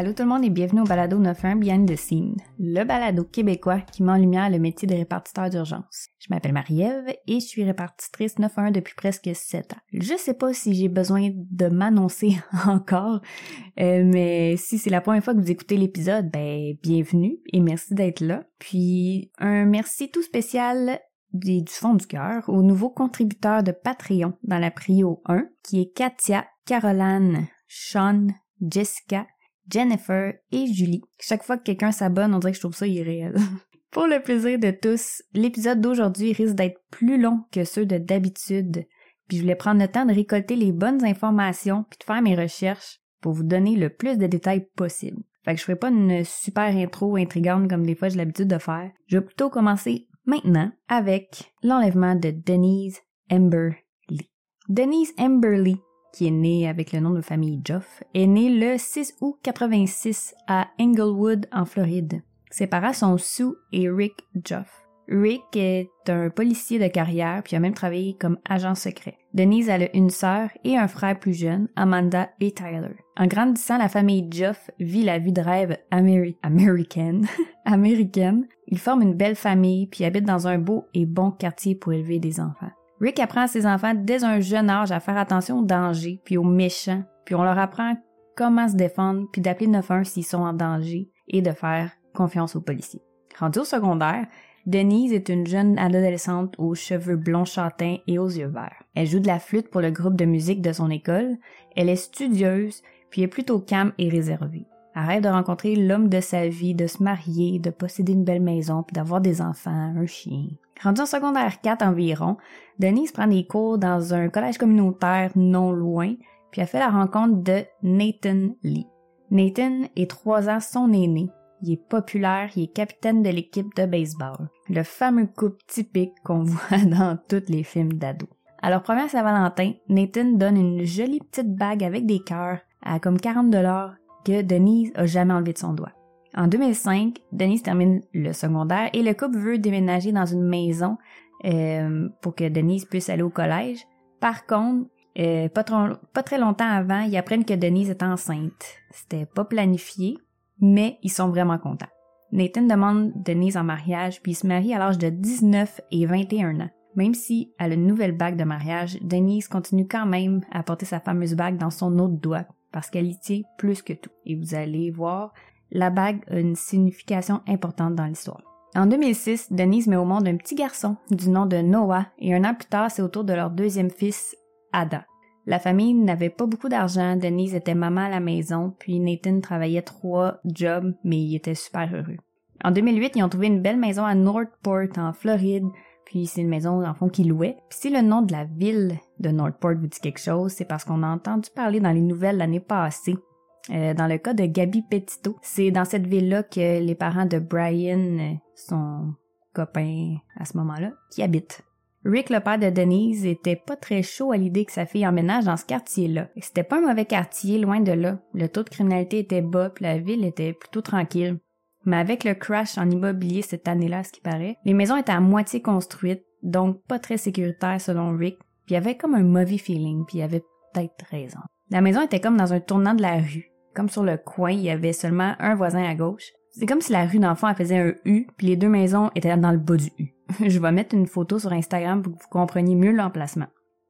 Allô tout le monde et bienvenue au Balado 91 Behind the Scene, le balado québécois qui met en lumière le métier de répartiteur d'urgence. Je m'appelle Marie-Ève et je suis répartitrice 91 depuis presque 7 ans. Je sais pas si j'ai besoin de m'annoncer encore, euh, mais si c'est la première fois que vous écoutez l'épisode, ben bienvenue et merci d'être là. Puis un merci tout spécial du, fond du cœur aux nouveaux contributeurs de Patreon dans la Prio 1, qui est Katia, Caroline, Sean, Jessica, Jennifer et Julie. Chaque fois que quelqu'un s'abonne, on dirait que je trouve ça irréel. Pour le plaisir de tous, l'épisode d'aujourd'hui risque d'être plus long que ceux de d'habitude. Puis je voulais prendre le temps de récolter les bonnes informations puis de faire mes recherches pour vous donner le plus de détails possible. Fait que je ferai pas une super intro intrigante comme des fois j'ai l'habitude de faire. Je vais plutôt commencer maintenant avec l'enlèvement de Denise Amber Lee. Denise Amber Lee qui est né avec le nom de famille Joff, est né le 6 août 86 à Englewood, en Floride. Ses parents sont Sue et Rick Joff. Rick est un policier de carrière puis a même travaillé comme agent secret. Denise a une sœur et un frère plus jeune, Amanda et Tyler. En grandissant, la famille Joff vit la vie de rêve américaine. américaine. Ils forment une belle famille puis habitent dans un beau et bon quartier pour élever des enfants. Rick apprend à ses enfants dès un jeune âge à faire attention aux dangers, puis aux méchants, puis on leur apprend comment se défendre, puis d'appeler 911 s'ils sont en danger, et de faire confiance aux policiers. Rendue au secondaire, Denise est une jeune adolescente aux cheveux blonds châtains et aux yeux verts. Elle joue de la flûte pour le groupe de musique de son école, elle est studieuse, puis est plutôt calme et réservée. Elle rêve de rencontrer l'homme de sa vie, de se marier, de posséder une belle maison, puis d'avoir des enfants, un chien. Rendu en secondaire 4 environ, Denise prend des cours dans un collège communautaire non loin, puis a fait la rencontre de Nathan Lee. Nathan est trois ans son aîné. Il est populaire, il est capitaine de l'équipe de baseball. Le fameux couple typique qu'on voit dans tous les films d'ados. À leur première Saint-Valentin, Nathan donne une jolie petite bague avec des cœurs à comme 40 dollars que Denise a jamais enlevé de son doigt. En 2005, Denise termine le secondaire et le couple veut déménager dans une maison euh, pour que Denise puisse aller au collège. Par contre, euh, pas, pas, très longtemps avant, ils apprennent que Denise est enceinte. C'était pas planifié, mais ils sont vraiment contents. Nathan demande Denise en mariage, puis se marient à l'âge de 19 et 21 ans. Même si elle a une nouvelle bague de mariage, Denise continue quand même à porter sa fameuse bague dans son autre doigt, parce qu'elle y tient plus que tout. Et vous allez voir, la bague a une signification importante dans l'histoire. En 2006, Denise met au monde un petit garçon du nom de Noah et un an plus tard, c'est au tour de leur deuxième fils, Ada. La famille n'avait pas beaucoup d'argent, Denise était maman à la maison, puis Nathan travaillait trois jobs, mais il était super heureux. En 2008, ils ont trouvé une belle maison à Northport, en Floride, puis c'est une maison, en fond, qu'ils louaient. Puis si le nom de la ville de Northport vous dit quelque chose, c'est parce qu'on a entendu parler dans les nouvelles l'année passée euh, dans le cas de Gabi Petito, c'est dans cette ville-là que les parents de Brian, euh, son copain à ce moment-là, qui habitent. Rick, le père de Denise, était pas très chaud à l'idée que sa fille emménage dans ce quartier-là. C'était pas un mauvais quartier, loin de là. Le taux de criminalité était bas, puis la ville était plutôt tranquille. Mais avec le crash en immobilier cette année-là, ce qui paraît, les maisons étaient à moitié construites, donc pas très sécuritaires selon Rick, puis il y avait comme un mauvais feeling, puis il avait peut-être raison. La maison était comme dans un tournant de la rue comme sur le coin, il y avait seulement un voisin à gauche. C'est comme si la rue d'enfant faisait un U, puis les deux maisons étaient dans le bas du U. Je vais mettre une photo sur Instagram pour que vous compreniez mieux l'emplacement.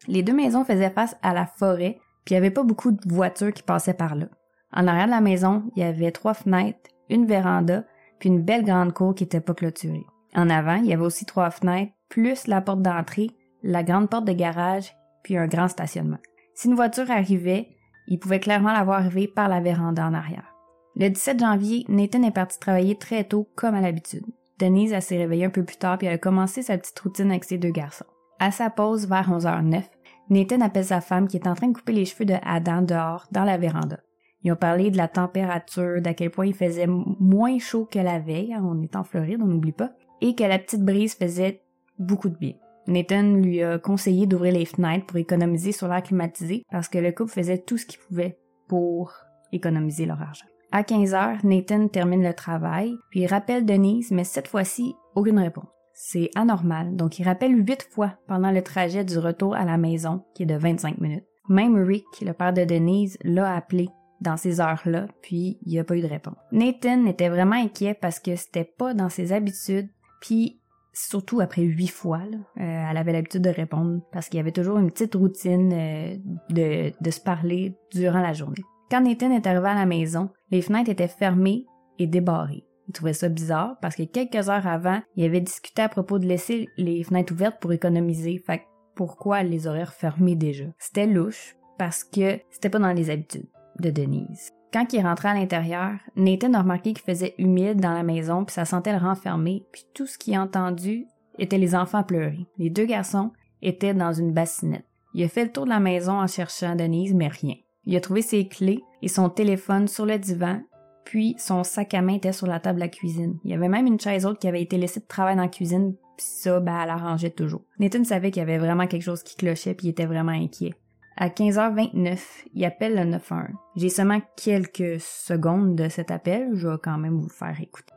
Les deux maisons faisaient face à la forêt, puis il n'y avait pas beaucoup de voitures qui passaient par là. En arrière de la maison, il y avait trois fenêtres, une véranda, puis une belle grande cour qui n'était pas clôturée. En avant, il y avait aussi trois fenêtres, plus la porte d'entrée, la grande porte de garage, puis un grand stationnement. Si une voiture arrivait, il pouvait clairement la voir arriver par la véranda en arrière. Le 17 janvier, Nathan est parti travailler très tôt, comme à l'habitude. Denise, s'est réveillée un peu plus tard, puis elle a commencé sa petite routine avec ses deux garçons. À sa pause, vers 11h09, Nathan appelle sa femme qui est en train de couper les cheveux de Adam dehors, dans la véranda. Ils ont parlé de la température, d'à quel point il faisait moins chaud que la veille, hein, on est en Floride, on n'oublie pas, et que la petite brise faisait beaucoup de bien. Nathan lui a conseillé d'ouvrir les fenêtres pour économiser sur l'air climatisé parce que le couple faisait tout ce qu'il pouvait pour économiser leur argent. À 15 heures, Nathan termine le travail, puis il rappelle Denise, mais cette fois-ci, aucune réponse. C'est anormal, donc il rappelle huit fois pendant le trajet du retour à la maison, qui est de 25 minutes. Même Rick, le père de Denise, l'a appelé dans ces heures-là, puis il n'y a pas eu de réponse. Nathan était vraiment inquiet parce que c'était pas dans ses habitudes, puis surtout après huit fois, euh, elle avait l'habitude de répondre parce qu'il y avait toujours une petite routine euh, de, de se parler durant la journée. Quand Nathan est arrivé à la maison, les fenêtres étaient fermées et débarrées. Il trouvait ça bizarre parce que quelques heures avant, il avait discuté à propos de laisser les fenêtres ouvertes pour économiser. Fait pourquoi les horaires refermées déjà? C'était louche parce que c'était pas dans les habitudes de Denise. Quand il rentrait à l'intérieur, Nathan a remarqué qu'il faisait humide dans la maison puis ça sentait le renfermer puis tout ce qu'il a entendu était les enfants pleurer. Les deux garçons étaient dans une bassinette. Il a fait le tour de la maison en cherchant Denise, mais rien. Il a trouvé ses clés et son téléphone sur le divan, puis son sac à main était sur la table de la cuisine. Il y avait même une chaise haute qui avait été laissée de travail dans la cuisine, puis ça, ben, elle arrangeait toujours. Nathan savait qu'il y avait vraiment quelque chose qui clochait, puis il était vraiment inquiet. À 15h29, il appelle le 911. J'ai seulement quelques secondes de cet appel, je vais quand même vous faire écouter.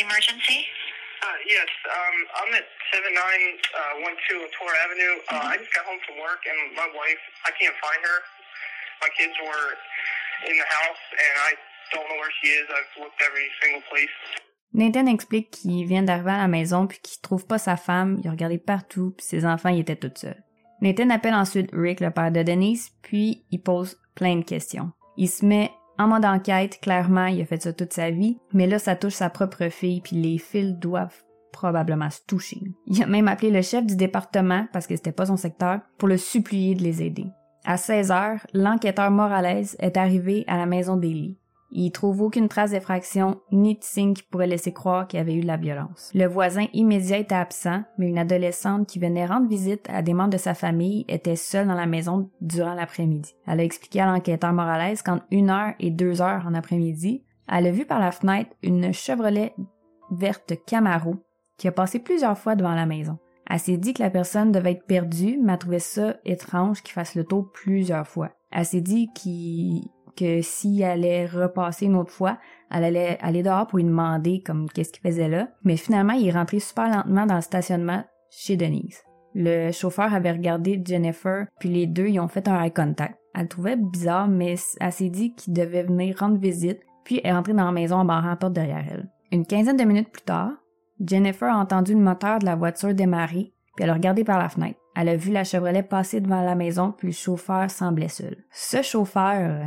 emergency? Uh, yes, um, I'm at 7912 uh, Tor Avenue. Uh, I just got home from work and my wife, I can't find her. My kids were in the house and I don't know where she is. I've looked every single place. Nathan explique qu'il vient d'arriver à la maison puis qu'il trouve pas sa femme, il a regardé partout puis ses enfants y étaient tout seuls. Nathan appelle ensuite Rick, le père de Denise, puis il pose plein de questions. Il se met en mode enquête, clairement, il a fait ça toute sa vie, mais là ça touche sa propre fille puis les fils doivent probablement se toucher. Il a même appelé le chef du département parce que c'était pas son secteur pour le supplier de les aider. À 16 heures, l'enquêteur Morales est arrivé à la maison d'Ellie. Il trouve aucune trace d'effraction ni de signe qui pourrait laisser croire qu'il y avait eu de la violence. Le voisin immédiat était absent, mais une adolescente qui venait rendre visite à des membres de sa famille était seule dans la maison durant l'après-midi. Elle a expliqué à l'enquêteur Morales qu'entre une heure et deux heures en après-midi, elle a vu par la fenêtre une Chevrolet verte Camaro qui a passé plusieurs fois devant la maison. Elle s'est dit que la personne devait être perdue, mais elle trouvait ça étrange qu'il fasse le tour plusieurs fois. Elle s'est dit que s'il allait repasser une autre fois, elle allait aller dehors pour lui demander comme qu'est-ce qu'il faisait là. Mais finalement, il est rentré super lentement dans le stationnement chez Denise. Le chauffeur avait regardé Jennifer, puis les deux ils ont fait un eye contact. Elle le trouvait bizarre, mais elle s'est dit qu'il devait venir rendre visite, puis est rentrée dans la maison en barrant la porte derrière elle. Une quinzaine de minutes plus tard, Jennifer a entendu le moteur de la voiture démarrer, puis elle a regardé par la fenêtre. Elle a vu la Chevrolet passer devant la maison, puis le chauffeur semblait seul. Ce chauffeur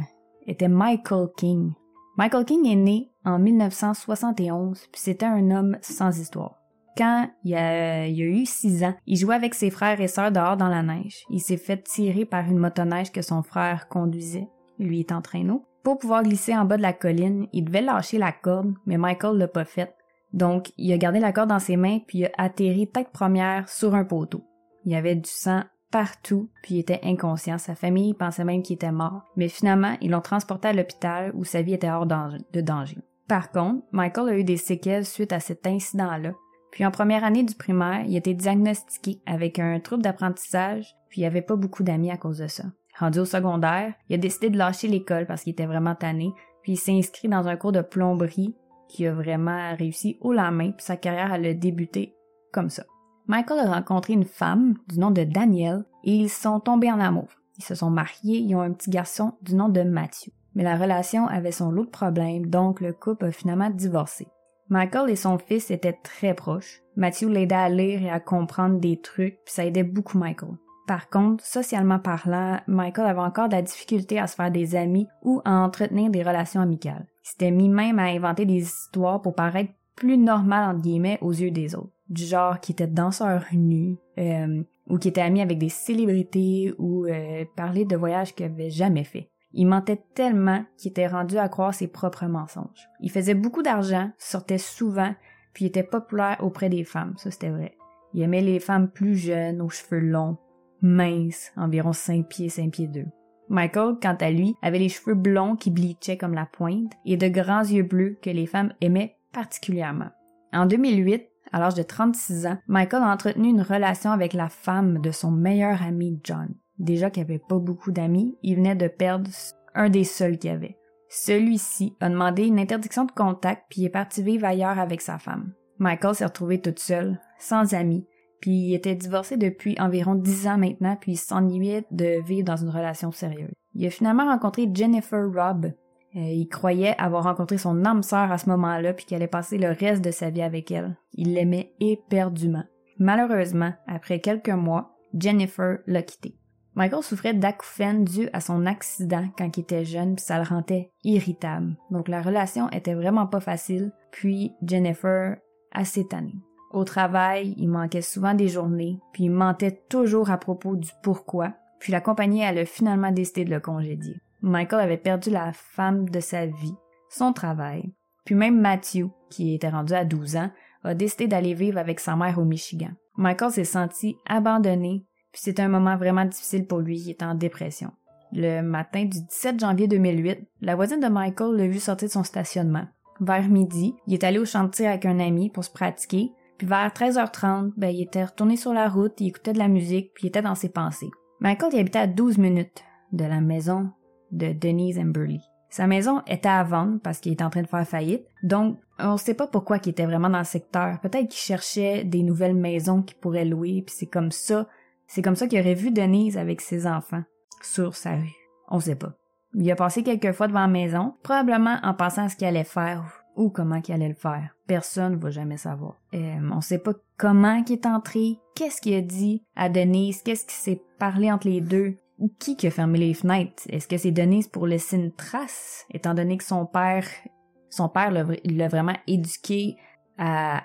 était Michael King. Michael King est né en 1971, puis c'était un homme sans histoire. Quand il a, a eu six ans, il jouait avec ses frères et sœurs dehors dans la neige. Il s'est fait tirer par une motoneige que son frère conduisait. Lui en traîneau. Pour pouvoir glisser en bas de la colline, il devait lâcher la corde, mais Michael l'a pas fait. Donc, il a gardé la corde dans ses mains puis il a atterri tête première sur un poteau. Il y avait du sang partout, puis il était inconscient. Sa famille pensait même qu'il était mort. Mais finalement, ils l'ont transporté à l'hôpital où sa vie était hors de danger. Par contre, Michael a eu des séquelles suite à cet incident-là. Puis en première année du primaire, il a été diagnostiqué avec un trouble d'apprentissage, puis il avait pas beaucoup d'amis à cause de ça. Rendu au secondaire, il a décidé de lâcher l'école parce qu'il était vraiment tanné, puis il s'est inscrit dans un cours de plomberie qui a vraiment réussi haut la main, puis sa carrière elle a débuté comme ça. Michael a rencontré une femme du nom de Danielle et ils sont tombés en amour. Ils se sont mariés, ils ont un petit garçon du nom de Matthew. Mais la relation avait son lot de problèmes, donc le couple a finalement divorcé. Michael et son fils étaient très proches. Matthew l'aidait à lire et à comprendre des trucs, puis ça aidait beaucoup Michael. Par contre, socialement parlant, Michael avait encore de la difficulté à se faire des amis ou à entretenir des relations amicales. Il s'était mis même à inventer des histoires pour paraître plus normal entre guillemets aux yeux des autres. Du genre qui était danseur nu, euh, ou qui était ami avec des célébrités, ou euh, parler de voyages qu'il avait jamais fait. Il mentait tellement qu'il était rendu à croire ses propres mensonges. Il faisait beaucoup d'argent, sortait souvent, puis était populaire auprès des femmes, ça c'était vrai. Il aimait les femmes plus jeunes, aux cheveux longs, minces, environ 5 pieds, 5 pieds 2. Michael, quant à lui, avait les cheveux blonds qui bleachaient comme la pointe et de grands yeux bleus que les femmes aimaient particulièrement. En 2008, à l'âge de 36 ans, Michael a entretenu une relation avec la femme de son meilleur ami John. Déjà qu'il n'avait pas beaucoup d'amis, il venait de perdre un des seuls qu'il avait. Celui-ci a demandé une interdiction de contact puis est parti vivre ailleurs avec sa femme. Michael s'est retrouvé toute seule, sans amis, puis il était divorcé depuis environ 10 ans maintenant, puis il s'ennuyait de vivre dans une relation sérieuse. Il a finalement rencontré Jennifer Robb. Euh, il croyait avoir rencontré son âme sœur à ce moment-là, puis qu'il allait passer le reste de sa vie avec elle. Il l'aimait éperdument. Malheureusement, après quelques mois, Jennifer l'a quitté. Michael souffrait d'acouphènes dû à son accident quand il était jeune, puis ça le rendait irritable. Donc la relation était vraiment pas facile, puis Jennifer assez tannée. Au travail, il manquait souvent des journées, puis il mentait toujours à propos du pourquoi, puis la compagnie a finalement décidé de le congédier. Michael avait perdu la femme de sa vie, son travail, puis même Matthew, qui était rendu à 12 ans, a décidé d'aller vivre avec sa mère au Michigan. Michael s'est senti abandonné puis c'était un moment vraiment difficile pour lui, il était en dépression. Le matin du 17 janvier 2008, la voisine de Michael l'a vu sortir de son stationnement. Vers midi, il est allé au chantier avec un ami pour se pratiquer, puis vers 13h30, ben, il était retourné sur la route, il écoutait de la musique, puis il était dans ses pensées. Michael il habitait à 12 minutes de la maison de Denise Emberley. Sa maison était à vendre parce qu'il était en train de faire faillite, donc on ne sait pas pourquoi il était vraiment dans le secteur. Peut-être qu'il cherchait des nouvelles maisons qu'il pourrait louer, puis c'est comme ça c'est comme ça qu'il aurait vu Denise avec ses enfants sur sa rue. On sait pas. Il a passé quelques fois devant la maison, probablement en pensant à ce qu'il allait faire ou comment qu'il allait le faire. Personne ne va jamais savoir. Euh, on sait pas comment il est entré, qu'est-ce qu'il a dit à Denise, qu'est-ce qui s'est parlé entre les deux, qui qui a fermé les fenêtres? Est-ce que c'est Denise pour laisser une trace, étant donné que son père, son père l'a vraiment éduqué à,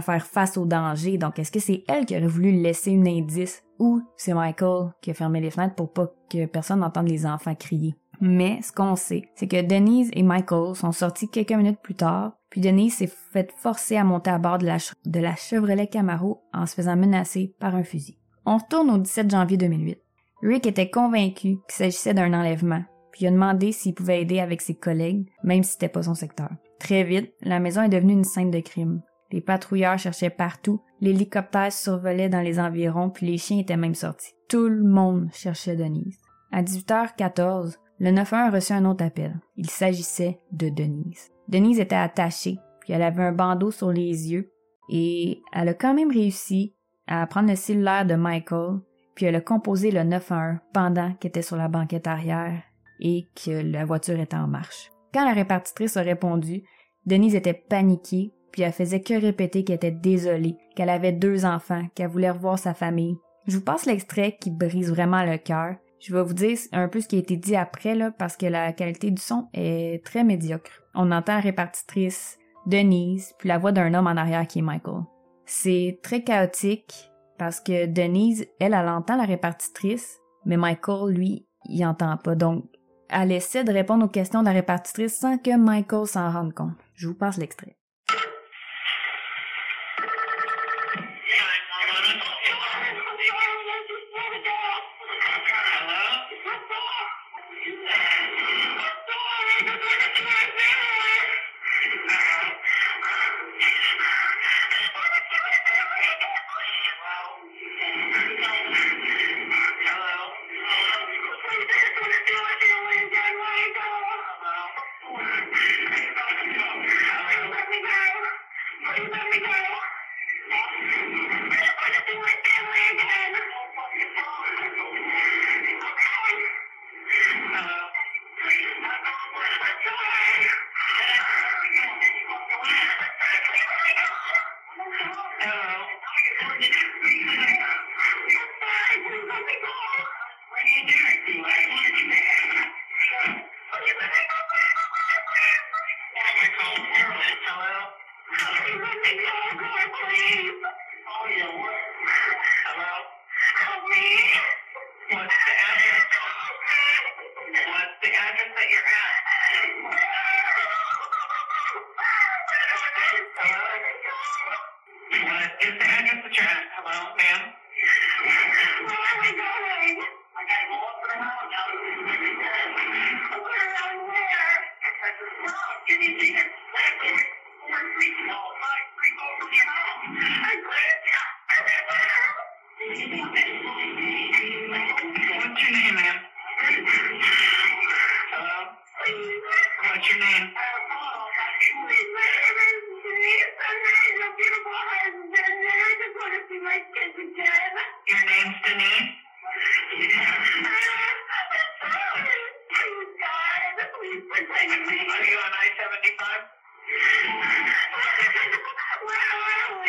faire face au danger? Donc, est-ce que c'est elle qui aurait voulu laisser un indice ou c'est Michael qui a fermé les fenêtres pour pas que personne n'entende les enfants crier? Mais ce qu'on sait, c'est que Denise et Michael sont sortis quelques minutes plus tard, puis Denise s'est fait forcer à monter à bord de la, de la Chevrolet Camaro en se faisant menacer par un fusil. On retourne au 17 janvier 2008. Rick était convaincu qu'il s'agissait d'un enlèvement, puis il a demandé s'il pouvait aider avec ses collègues, même si c'était pas son secteur. Très vite, la maison est devenue une scène de crime. Les patrouilleurs cherchaient partout, l'hélicoptère survolait dans les environs, puis les chiens étaient même sortis. Tout le monde cherchait Denise. À 18h14, le 911 a reçu un autre appel. Il s'agissait de Denise. Denise était attachée, puis elle avait un bandeau sur les yeux, et elle a quand même réussi à prendre le cellulaire de Michael, puis elle a composé le 911 pendant qu'elle était sur la banquette arrière et que la voiture était en marche. Quand la répartitrice a répondu, Denise était paniquée puis elle faisait que répéter qu'elle était désolée, qu'elle avait deux enfants, qu'elle voulait revoir sa famille. Je vous passe l'extrait qui brise vraiment le cœur. Je vais vous dire un peu ce qui a été dit après, là, parce que la qualité du son est très médiocre. On entend la répartitrice, Denise, puis la voix d'un homme en arrière qui est Michael. C'est très chaotique parce que Denise, elle, elle entend la répartitrice, mais Michael, lui, il entend pas. Donc, elle essaie de répondre aux questions de la répartitrice sans que Michael s'en rende compte. Je vous passe l'extrait.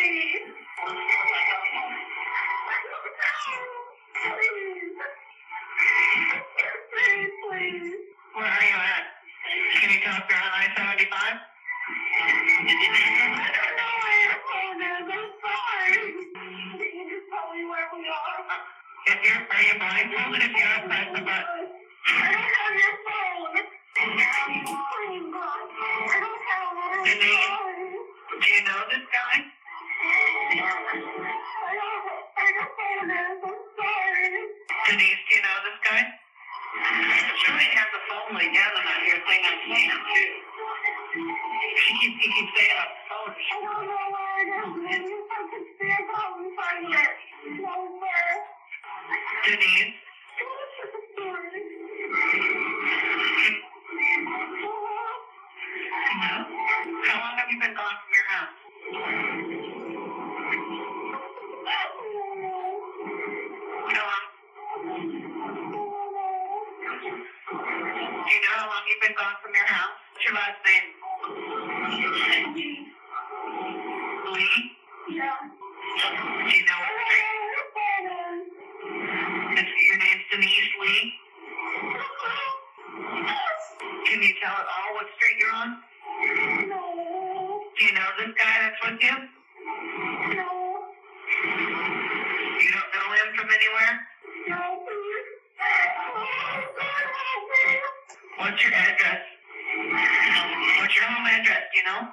Are know how long you've been gone from your house? What's your last name? Lee? Do you know street? It's, your name's Denise Lee? Can you tell at all what street you're on? Do you know this guy that's with you? You don't know him from anywhere? Your address? What's your home address, you know?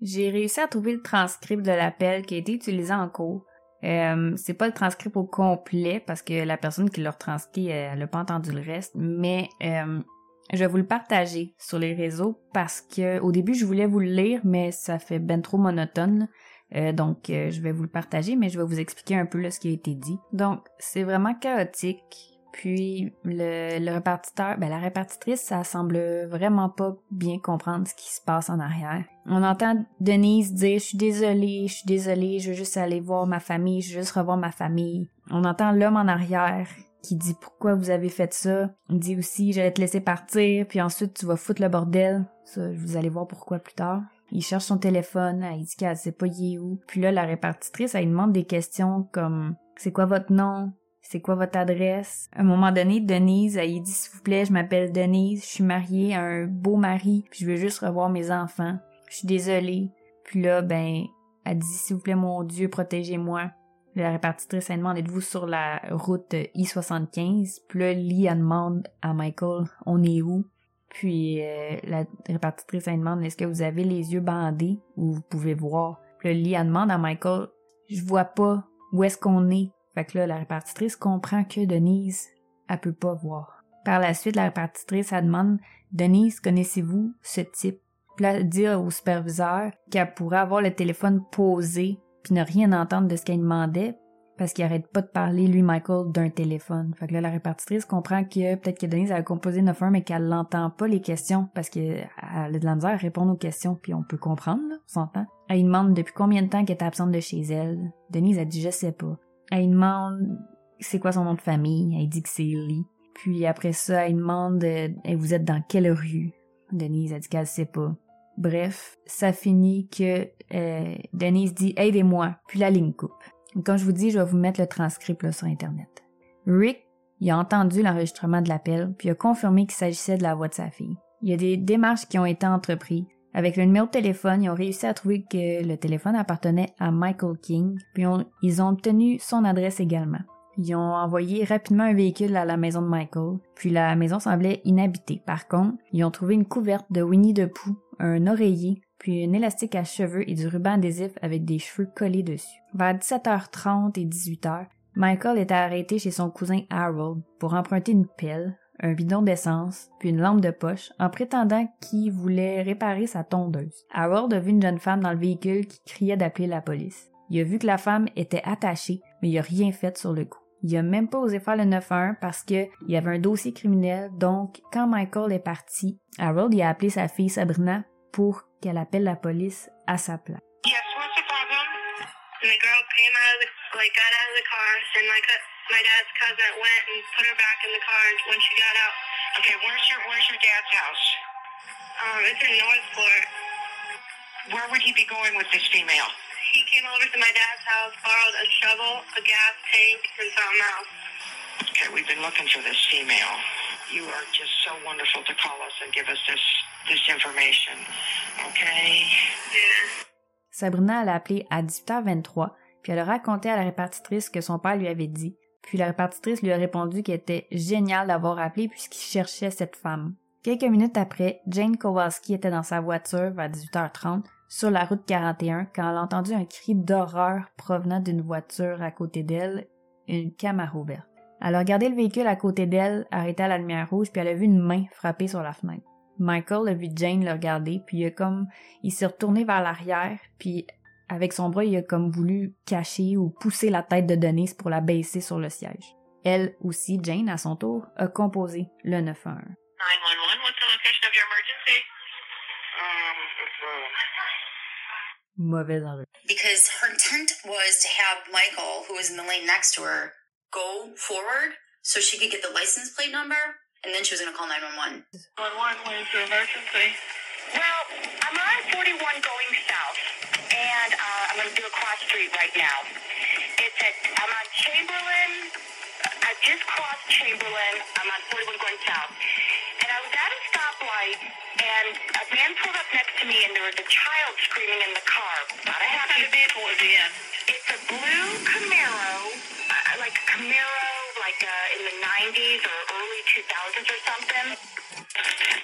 J'ai réussi à trouver le transcript de l'appel qui a été utilisé en cours. Euh, c'est pas le transcript au complet parce que la personne qui l'a retranscrit, elle, elle a pas entendu le reste, mais euh, je vais vous le partager sur les réseaux parce que au début je voulais vous le lire, mais ça fait ben trop monotone. Euh, donc euh, je vais vous le partager, mais je vais vous expliquer un peu là, ce qui a été dit. Donc c'est vraiment chaotique. Puis le, répartiteur, ben la répartitrice, ça semble vraiment pas bien comprendre ce qui se passe en arrière. On entend Denise dire je suis désolée, je suis désolée, je veux juste aller voir ma famille, je veux juste revoir ma famille. On entend l'homme en arrière qui dit pourquoi vous avez fait ça. Il dit aussi j'allais te laisser partir, puis ensuite tu vas foutre le bordel. Ça, vous allez voir pourquoi plus tard. Il cherche son téléphone, elle dit qu'elle sait pas il est où. Puis là, la répartitrice, elle lui demande des questions comme c'est quoi votre nom? C'est quoi votre adresse? À un moment donné, Denise, elle dit s'il vous plaît, je m'appelle Denise, je suis mariée à un beau mari, puis je veux juste revoir mes enfants. Je suis désolée. Puis là, ben, elle dit s'il vous plaît, mon Dieu, protégez-moi. La répartitrice, elle demande êtes-vous sur la route I-75? Puis là, Lee, elle demande à Michael on est où? Puis euh, la répartitrice, elle demande est-ce que vous avez les yeux bandés ou vous pouvez voir? Puis là, Lee, demande à Michael je vois pas où est-ce qu'on est. Fait que là, la répartitrice comprend que Denise, elle peut pas voir. Par la suite, la répartitrice, elle demande Denise, connaissez-vous ce type? Puis là, dit au superviseur qu'elle pourrait avoir le téléphone posé puis ne rien entendre de ce qu'elle demandait parce qu'il arrête pas de parler, lui, Michael, d'un téléphone. Fait que là, la répartitrice comprend que peut-être que Denise a composé 911, mais qu'elle l'entend pas les questions, parce qu'elle a de la misère à répondre aux questions, puis on peut comprendre, là, on s'entend. Elle demande depuis combien de temps qu'elle est absente de chez elle? Denise a dit je sais pas. Elle demande c'est quoi son nom de famille? Elle dit que c'est Lee. Puis après ça, elle demande euh, vous êtes dans quelle rue? Denise a dit qu'elle sait pas. Bref, ça finit que euh, Denise dit aidez-moi, puis la ligne coupe. Comme je vous dis, je vais vous mettre le transcript sur Internet. Rick, a entendu l'enregistrement de l'appel, puis a confirmé qu'il s'agissait de la voix de sa fille. Il y a des démarches qui ont été entreprises. Avec le numéro de téléphone, ils ont réussi à trouver que le téléphone appartenait à Michael King, puis ils ont obtenu son adresse également. Ils ont envoyé rapidement un véhicule à la maison de Michael, puis la maison semblait inhabitée. Par contre, ils ont trouvé une couverte de Winnie the Pooh, un oreiller, puis un élastique à cheveux et du ruban adhésif avec des cheveux collés dessus. Vers 17h30 et 18h, Michael était arrêté chez son cousin Harold pour emprunter une pelle, un bidon d'essence, puis une lampe de poche, en prétendant qu'il voulait réparer sa tondeuse. Harold a vu une jeune femme dans le véhicule qui criait d'appeler la police. Il a vu que la femme était attachée, mais il a rien fait sur le coup. Il a même pas osé faire le 911 parce qu'il y avait un dossier criminel, donc quand Michael est parti, Harold il a appelé sa fille Sabrina pour qu'elle appelle la police à sa place. My dad's cousin went and put her back in the car when she got out. Okay, where's your where's your dad's house? Um, it's in Northport. Where would he be going with this female? He came over to my dad's house, borrowed a shovel, a gas tank, and something else. Okay, we've been looking for this female. You are just so wonderful to call us and give us this this information. Okay? Yeah. Sabrina l'a appelé à 18h23, puis elle a raconté à la répartitrice que son père lui avait dit. Puis la répartitrice lui a répondu qu'elle était génial d'avoir appelé puisqu'il cherchait cette femme. Quelques minutes après, Jane Kowalski était dans sa voiture vers 18h30 sur la route 41 quand elle a entendu un cri d'horreur provenant d'une voiture à côté d'elle, une Camaro verte. Elle a regardé le véhicule à côté d'elle, arrêté à la lumière rouge, puis elle a vu une main frapper sur la fenêtre. Michael a vu Jane le regarder, puis il a comme, il s'est retourné vers l'arrière, puis avec son bras, il a comme voulu cacher ou pousser la tête de Denise pour la baisser sur le siège. Elle aussi, Jane, à son tour, a composé le 911. 911, what's the location of your emergency? Um, it's, uh, Mauvais enjeu. because her intent was to have Michael, who was in the lane next to her, go forward so she could get the license plate number, and then she was going to call 911. 911, where's your emergency? Well, I'm on 41 going south, and uh, I'm going to do a cross street right now. It's at, I'm on Chamberlain. I just crossed Chamberlain. I'm on 41 going south. And I was at a stoplight, and a man pulled up next to me, and there was a child screaming in the car. Not a What happy kind of vehicle was in? It's a blue Camaro, uh, like a Camaro, like uh, in the 90s or early 2000s or something.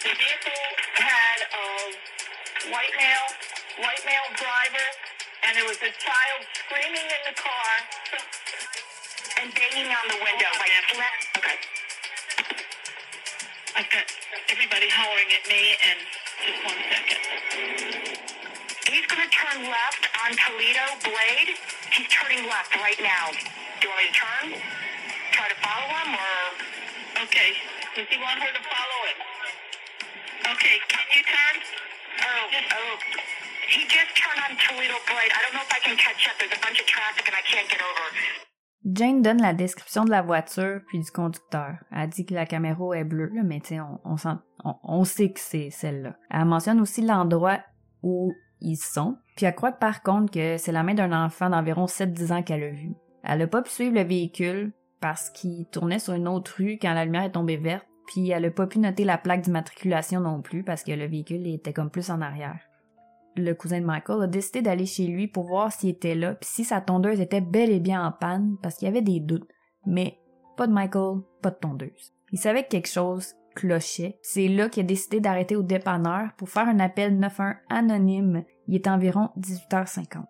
The vehicle had a white male, white male there was a child screaming in the car and banging on the window. Like, okay. I've got everybody hollering at me, and just one second. He's going to turn left on Toledo Blade. He's turning left right now. Do you want me to turn? Try to follow him, or Okay, does he want her to follow him? Okay, can you turn? Oh, oh. Jane donne la description de la voiture puis du conducteur. Elle dit que la caméra est bleue, mais on, on, sent- on, sait que c'est celle-là. Elle mentionne aussi l'endroit où ils sont, puis elle croit par contre que c'est la main d'un enfant d'environ 7-10 ans qu'elle a vu. Elle a pas pu suivre le véhicule parce qu'il tournait sur une autre rue quand la lumière est tombée verte, puis elle a pas pu noter la plaque d'immatriculation non plus parce que le véhicule était comme plus en arrière le cousin de Michael a décidé d'aller chez lui pour voir s'il était là, puis si sa tondeuse était bel et bien en panne, parce qu'il y avait des doutes. Mais pas de Michael, pas de tondeuse. Il savait que quelque chose clochait. C'est là qu'il a décidé d'arrêter au dépanneur pour faire un appel 91 anonyme. Il est environ 18h50.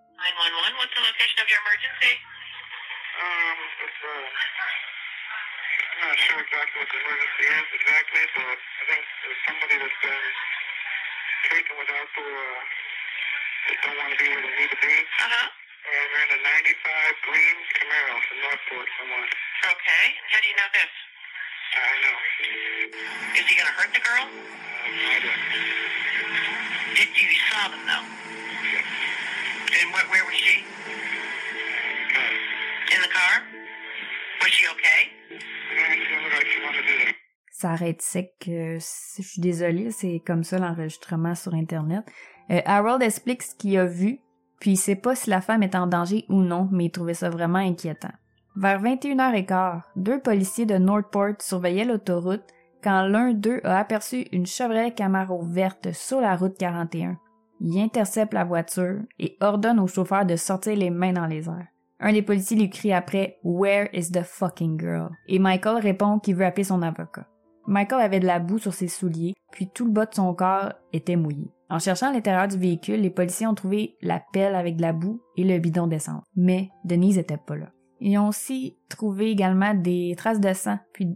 They don't want to be where they need to be. Uh huh. And we're in a 95 green Camaro from Northport, someone. Okay. How do you know this? I know. Is he gonna hurt the girl? Uh, no idea. Did you saw them though? And where, where was she? Because In the car? Was she okay? it didn't look like she wanted to do that. Ça arrête sec. euh, je suis désolée, c'est comme ça l'enregistrement sur Internet. Euh, Harold explique ce qu'il a vu, puis il sait pas si la femme est en danger ou non, mais il trouvait ça vraiment inquiétant. Vers 21h15, deux policiers de Northport surveillaient l'autoroute quand l'un d'eux a aperçu une Chevrolet Camaro verte sur la route 41. Il intercepte la voiture et ordonne au chauffeur de sortir les mains dans les airs. Un des policiers lui crie après Where is the fucking girl? Et Michael répond qu'il veut appeler son avocat. Michael avait de la boue sur ses souliers, puis tout le bas de son corps était mouillé. En cherchant l'intérieur du véhicule, les policiers ont trouvé la pelle avec de la boue et le bidon d'essence. Mais Denise était pas là. Ils ont aussi trouvé également des traces de sang, puis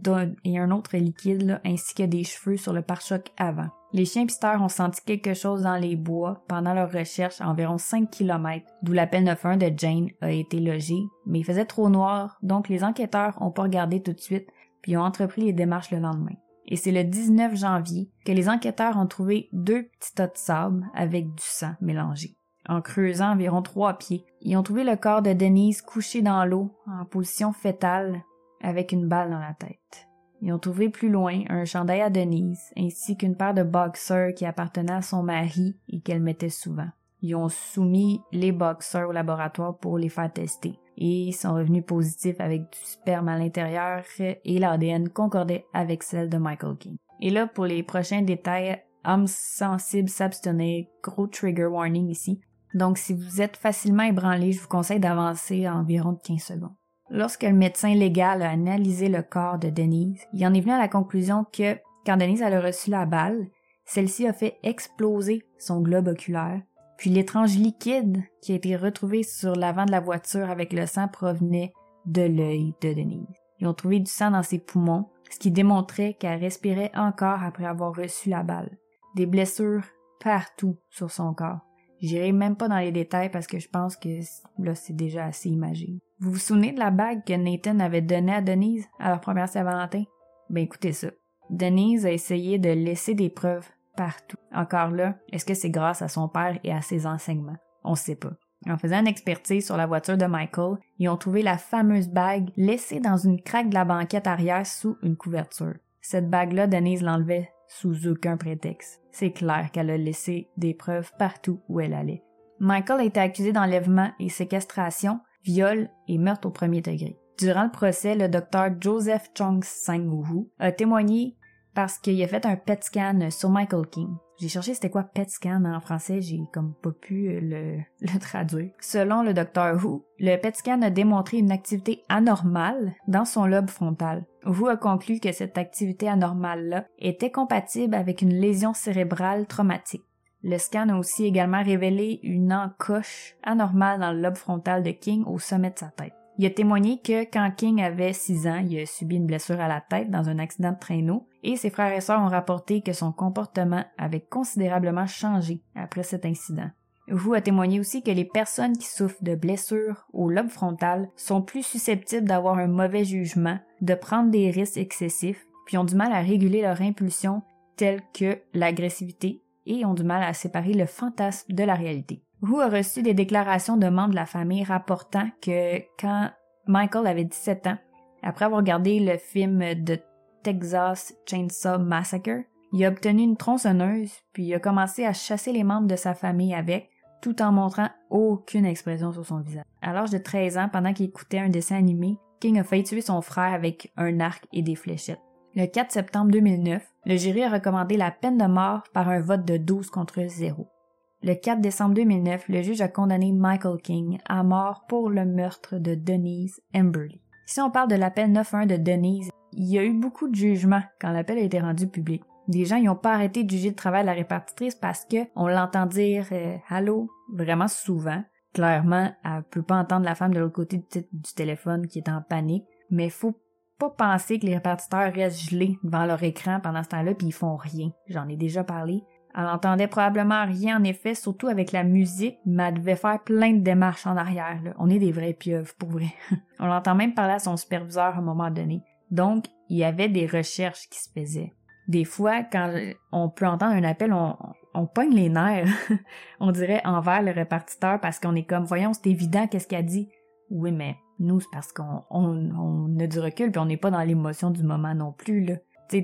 et un autre liquide, ainsi que des cheveux sur le pare-choc avant. Les chiens pisteurs ont senti quelque chose dans les bois pendant leur recherche à environ 5 km, d'où l'appel 91 de Jane a été logé, mais il faisait trop noir, donc les enquêteurs ont pas regardé tout de suite, puis ont entrepris les démarches le lendemain. Et c'est le 19 janvier que les enquêteurs ont trouvé deux petits tas de sable avec du sang mélangé. En creusant environ trois pieds, ils ont trouvé le corps de Denise couché dans l'eau, en position fétale, avec une balle dans la tête. Ils ont trouvé plus loin un chandail à Denise, ainsi qu'une paire de boxers qui appartenaient à son mari et qu'elle mettait souvent. Ils ont soumis les boxers au laboratoire pour les faire tester et sont revenus positifs avec du sperme à l'intérieur et l'ADN concordait avec celle de Michael King. Et là, pour les prochains détails, âme sensible s'abstenir, gros trigger warning ici. Donc, si vous êtes facilement ébranlé, je vous conseille d'avancer environ de 15 secondes. Lorsque le médecin légal a analysé le corps de Denise, il en est venu à la conclusion que quand Denise a reçu la balle, celle-ci a fait exploser son globe oculaire, puis l'étrange liquide qui a été retrouvé sur l'avant de la voiture avec le sang provenait de l'œil de Denise. Ils ont trouvé du sang dans ses poumons, ce qui démontrait qu'elle respirait encore après avoir reçu la balle. Des blessures partout sur son corps. J'irai même pas dans les détails parce que je pense que là c'est déjà assez imagé. Vous vous souvenez de la bague que Nathan avait donnée à Denise à leur première Saint-Valentin? Ben écoutez ça. Denise a essayé de laisser des preuves partout. Encore là, est-ce que c'est grâce à son père et à ses enseignements? On sait pas. En faisant une expertise sur la voiture de Michael, ils ont trouvé la fameuse bague laissée dans une craque de la banquette arrière sous une couverture. Cette bague-là, Denise l'enlevait sous aucun prétexte. C'est clair qu'elle a laissé des preuves partout où elle allait. Michael a été accusé d'enlèvement et séquestration, viol et meurtre au premier degré. Durant le procès, le docteur Joseph Chong Sang-woo a témoigné parce qu'il a fait un PET scan sur Michael King. J'ai cherché c'était quoi PET scan en français, j'ai comme pas pu le, le traduire. Selon le docteur Wu, le PET scan a démontré une activité anormale dans son lobe frontal. Wu a conclu que cette activité anormale-là était compatible avec une lésion cérébrale traumatique. Le scan a aussi également révélé une encoche anormale dans le lobe frontal de King au sommet de sa tête. Il a témoigné que quand King avait 6 ans, il a subi une blessure à la tête dans un accident de traîneau et ses frères et sœurs ont rapporté que son comportement avait considérablement changé après cet incident. Wu a témoigné aussi que les personnes qui souffrent de blessures au lobe frontal sont plus susceptibles d'avoir un mauvais jugement, de prendre des risques excessifs, puis ont du mal à réguler leur impulsion telles que l'agressivité et ont du mal à séparer le fantasme de la réalité. Wu a reçu des déclarations de membres de la famille rapportant que quand Michael avait 17 ans, après avoir regardé le film de Texas Chainsaw Massacre, il a obtenu une tronçonneuse, puis a commencé à chasser les membres de sa famille avec, tout en montrant aucune expression sur son visage. À l'âge de 13 ans, pendant qu'il écoutait un dessin animé, King a failli tuer son frère avec un arc et des fléchettes. Le 4 septembre 2009, le jury a recommandé la peine de mort par un vote de 12 contre 0. Le 4 décembre 2009, le juge a condamné Michael King à mort pour le meurtre de Denise Emberley. Si on parle de l'appel 9-1 de Denise, il y a eu beaucoup de jugements quand l'appel a été rendu public. Des gens n'ont pas arrêté de juger le travail de la répartitrice parce que on l'entend dire euh, allô? Vraiment souvent. Clairement, elle peut pas entendre la femme de l'autre côté du, téléphone qui est en panique, mais faut pas penser que les répartiteurs restent gelés devant leur écran pendant ce temps-là puis ils font rien. J'en ai déjà parlé. Elle entendait probablement rien en effet, surtout avec la musique, mais elle devait faire plein de démarches en arrière. On est des vrais pieuvres, pour vrai. on l'entend même parler à son superviseur à un moment donné. Donc, il y avait des recherches qui se faisaient. Des fois, quand on peut entendre un appel, on, on pogne les nerfs, on dirait envers le répartiteur parce qu'on est comme, voyons, c'est évident qu'est-ce qu'elle dit? Oui, mais nous, c'est parce qu'on on, a du recul puis on n'est pas dans l'émotion du moment non plus, là.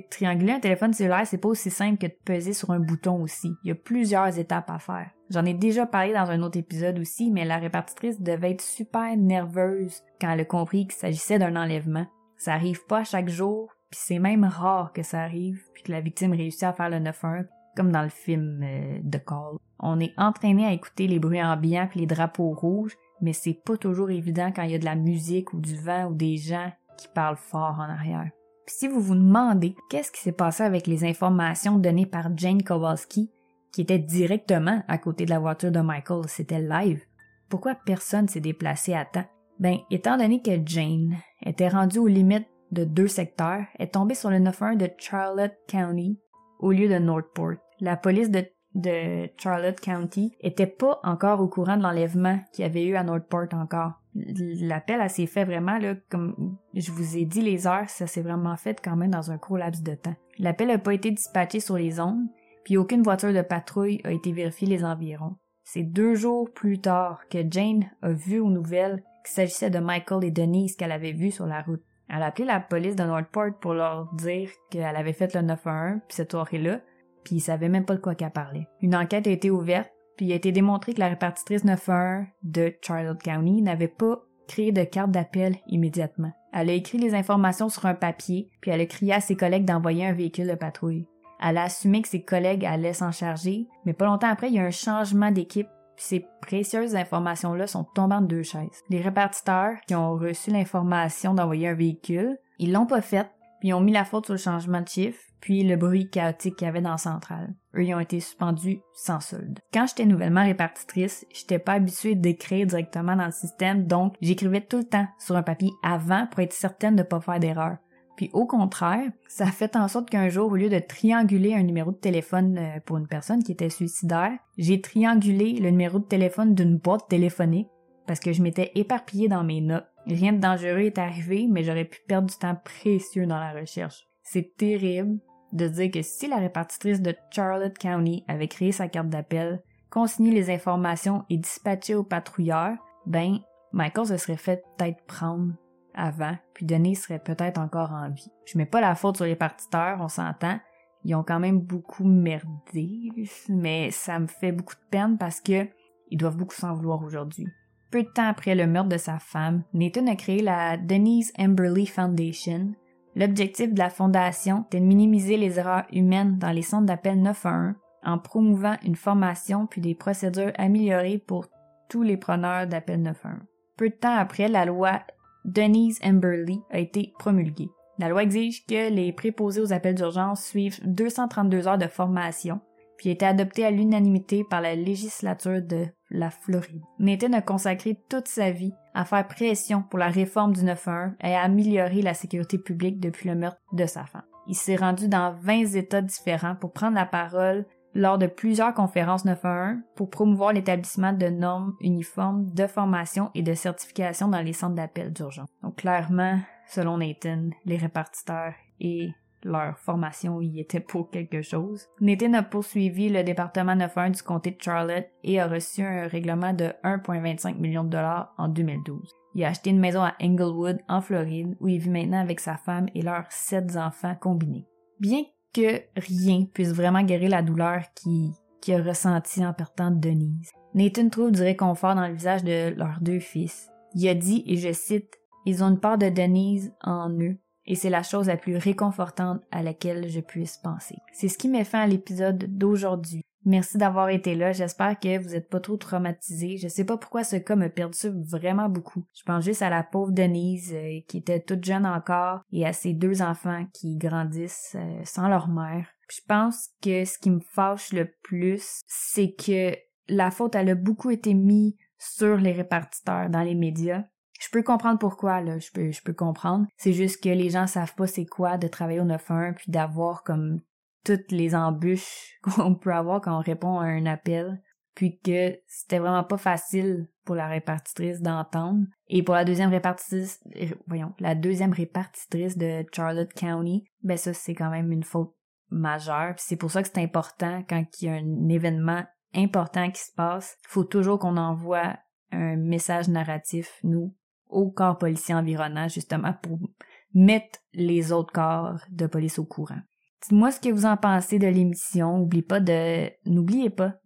Trianguler un téléphone cellulaire, c'est pas aussi simple que de peser sur un bouton aussi. Il y a plusieurs étapes à faire. J'en ai déjà parlé dans un autre épisode aussi, mais la répartitrice devait être super nerveuse quand elle a compris qu'il s'agissait d'un enlèvement. Ça arrive pas chaque jour, puis c'est même rare que ça arrive, puis que la victime réussit à faire le 9-1, comme dans le film euh, The Call. On est entraîné à écouter les bruits ambiants puis les drapeaux rouges, mais c'est pas toujours évident quand il y a de la musique ou du vent ou des gens qui parlent fort en arrière. Si vous vous demandez qu'est-ce qui s'est passé avec les informations données par Jane Kowalski, qui était directement à côté de la voiture de Michael, c'était live, pourquoi personne s'est déplacé à temps? Ben, étant donné que Jane était rendue aux limites de deux secteurs, est tombée sur le 911 de Charlotte County au lieu de Northport. La police de Charlotte County était pas encore au courant de l'enlèvement qu'il y avait eu à Northport encore. L'appel a s'est fait vraiment comme je vous ai dit les heures, ça s'est vraiment fait quand même dans un court laps de temps. L'appel n'a pas été dispatché sur les ondes, puis aucune voiture de patrouille a été vérifiée les environs. C'est deux jours plus tard que Jane a vu aux nouvelles qu'il s'agissait de Michael et Denise qu'elle avait vus sur la route. Elle a appelé la police de Northport pour leur dire qu'elle avait fait le 911 puis cette soirée-là, puis il savait même pas de quoi qu'elle parlait. Une enquête a été ouverte, puis il a été démontré que la répartitrice 911 de Charlotte County n'avait pas créé de carte d'appel immédiatement. Elle a écrit les informations sur un papier, puis elle a crié à ses collègues d'envoyer un véhicule de patrouille. Elle a assumé que ses collègues allaient s'en charger, mais pas longtemps après, il y a un changement d'équipe, puis ces précieuses informations-là sont tombées en deux chaises. Les répartiteurs qui ont reçu l'information d'envoyer un véhicule, ils l'ont pas fait, puis ils ont mis la faute sur le changement de chiffre, puis le bruit chaotique qu'il y avait dans la centrale. Eux, ils ont été suspendus sans solde. Quand j'étais nouvellement répartitrice, j'étais pas habituée d'écrire directement dans le système, donc j'écrivais tout le temps sur un papier avant pour être certaine de pas faire d'erreur. Puis au contraire, ça a fait en sorte qu'un jour, au lieu de trianguler un numéro de téléphone euh, pour une personne qui était suicidaire, j'ai triangulé le numéro de téléphone d'une boîte téléphonique parce que je m'étais éparpillée dans mes notes. Rien de dangereux est arrivé, mais j'aurais pu perdre du temps précieux dans la recherche. C'est terrible, de dire que si la répartitrice de Charlotte County avait créé sa carte d'appel, consigné les informations et dispatché au patrouilleur, ben, Michael se serait fait peut-être prendre avant, puis Denis serait peut-être encore en vie. Je mets pas la faute sur les partiteurs, on s'entend. Ils ont quand même beaucoup merdé, mais ça me fait beaucoup de peine parce que ils doivent beaucoup s'en vouloir aujourd'hui. Peu de temps après le meurtre de sa femme, Nathan a créé la Denise Emberley Foundation, L'objectif de la Fondation est de minimiser les erreurs humaines dans les centres d'appel 911 en promouvant une formation puis des procédures améliorées pour tous les preneurs d'appel 911. Peu de temps après, la loi Denise Emberley a été promulguée. La loi exige que les préposés aux appels d'urgence suivent 232 heures de formation, puis a été adoptée à l'unanimité par la législature de la Floride. Nathan a consacré toute sa vie à faire pression pour la réforme du 911 et à améliorer la sécurité publique depuis le meurtre de sa femme. Il s'est rendu dans 20 États différents pour prendre la parole lors de plusieurs conférences 911 pour promouvoir l'établissement de normes uniformes de formation et de certification dans les centres d'appel d'urgence. Donc clairement, selon Nathan, les répartiteurs et leur formation y était pour quelque chose. Nathan a poursuivi le département 9-1 du comté de Charlotte et a reçu un règlement de 1,25 million de dollars en 2012. Il a acheté une maison à Englewood, en Floride, où il vit maintenant avec sa femme et leurs sept enfants combinés. Bien que rien puisse vraiment guérir la douleur qu'il qui a ressentie en partant Denise, Nathan trouve du réconfort dans le visage de leurs deux fils. Il a dit, et je cite, Ils ont une part de Denise en eux et c'est la chose la plus réconfortante à laquelle je puisse penser. C'est ce qui met fin à l'épisode d'aujourd'hui. Merci d'avoir été là. J'espère que vous n'êtes pas trop traumatisés. Je sais pas pourquoi ce cas me perturbe vraiment beaucoup. Je pense juste à la pauvre Denise euh, qui était toute jeune encore et à ses deux enfants qui grandissent euh, sans leur mère. Je pense que ce qui me fâche le plus, c'est que la faute a beaucoup été mise sur les répartiteurs dans les médias je peux comprendre pourquoi, là, je peux, je peux comprendre. C'est juste que les gens savent pas c'est quoi de travailler au 9-1 puis d'avoir comme toutes les embûches qu'on peut avoir quand on répond à un appel, puis que c'était vraiment pas facile pour la répartitrice d'entendre. Et pour la deuxième répartitrice, euh, voyons, la deuxième répartitrice de Charlotte County, ben ça c'est quand même une faute majeure. C'est pour ça que c'est important quand il y a un événement important qui se passe, faut toujours qu'on envoie un message narratif, nous, au corps policier environnant, justement, pour mettre les autres corps de police au courant. Dites-moi ce que vous en pensez de l'émission. N'oubliez pas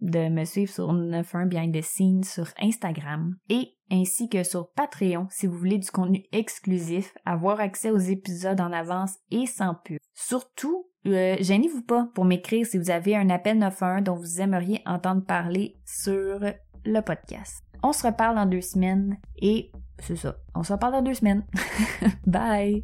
de, me suivre sur 91 Behind the Scenes sur Instagram et ainsi que sur Patreon si vous voulez du contenu exclusif, avoir accès aux épisodes en avance et sans pub. Surtout, euh, gênez-vous pas pour m'écrire si vous avez un appel 91 dont vous aimeriez entendre parler sur le podcast. On se reparle dans deux semaines et c'est ça. On se reparle dans deux semaines. Bye!